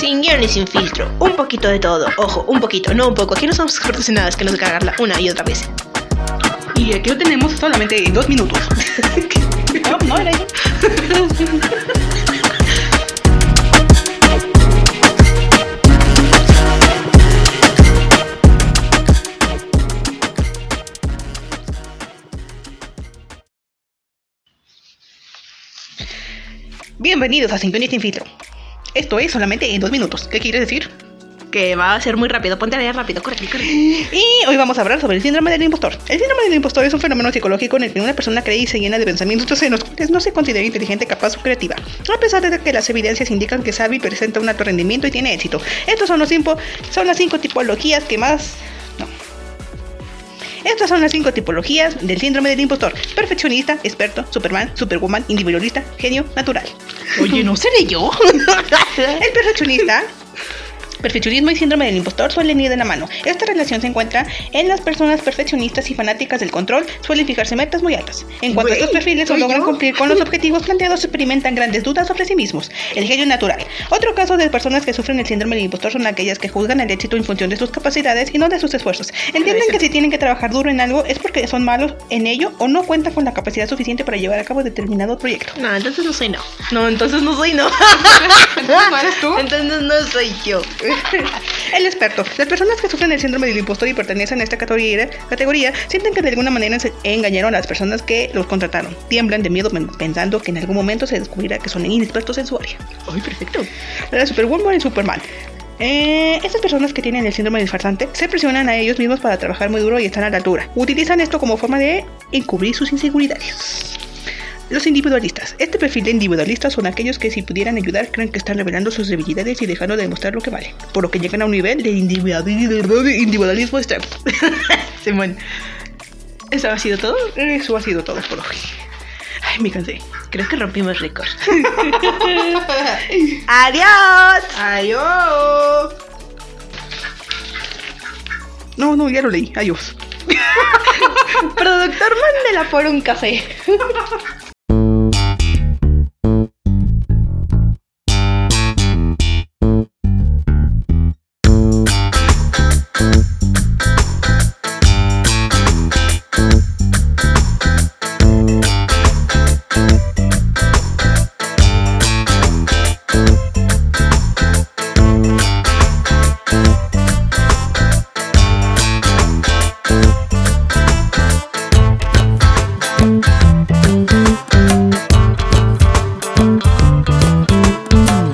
Sin guion y sin filtro. Un poquito de todo. Ojo, un poquito, no un poco. Aquí no somos expertos en nada, es que nos cagarla una y otra vez. Y aquí lo tenemos solamente en dos minutos. no, no era ahí. Bienvenidos a sin filtro. Esto es solamente en dos minutos. ¿Qué quieres decir? Que va a ser muy rápido. Ponte a leer rápido, corre, corre. Y hoy vamos a hablar sobre el síndrome del impostor. El síndrome del impostor es un fenómeno psicológico en el que una persona cree y se llena de pensamientos en los cuales no se considera inteligente, capaz o creativa, a pesar de que las evidencias indican que sabe y presenta un alto rendimiento y tiene éxito. Estos son los cinco, son las cinco tipologías que más. Estas son las cinco tipologías del síndrome del impostor: perfeccionista, experto, superman, superwoman, individualista, genio, natural. Oye, ¿no seré yo? El perfeccionista Perfeccionismo y síndrome del impostor suelen ir de la mano. Esta relación se encuentra en las personas perfeccionistas y fanáticas del control, suelen fijarse metas muy altas. En cuanto a estos perfiles no logran cumplir con los objetivos planteados, experimentan grandes dudas sobre sí mismos. El genio natural. Otro caso de personas que sufren el síndrome del impostor son aquellas que juzgan el éxito en función de sus capacidades y no de sus esfuerzos. Entienden que si tienen que trabajar duro en algo es porque son malos en ello o no cuentan con la capacidad suficiente para llevar a cabo determinado proyecto. No, entonces no soy no. No, entonces no soy no. ¿No eres tú? Entonces no soy yo. El experto. Las personas que sufren el síndrome del impostor y pertenecen a esta categoría, categoría sienten que de alguna manera se engañaron a las personas que los contrataron. Tiemblan de miedo pensando que en algún momento se descubrirá que son inexpertos en su área. Ay, perfecto. La Superwoman y Superman. Eh, estas personas que tienen el síndrome del farsante se presionan a ellos mismos para trabajar muy duro y estar a la altura. Utilizan esto como forma de encubrir sus inseguridades. Los individualistas. Este perfil de individualistas son aquellos que si pudieran ayudar creen que están revelando sus debilidades y dejando de demostrar lo que vale, por lo que llegan a un nivel de individualismo extremo. Simón. ¿Eso ha sido todo? Eso ha sido todo por hoy. Ay, me cansé. Creo que rompimos récord. ¡Adiós! ¡Adiós! No, no, ya lo leí. Adiós. Productor, mándela por un café.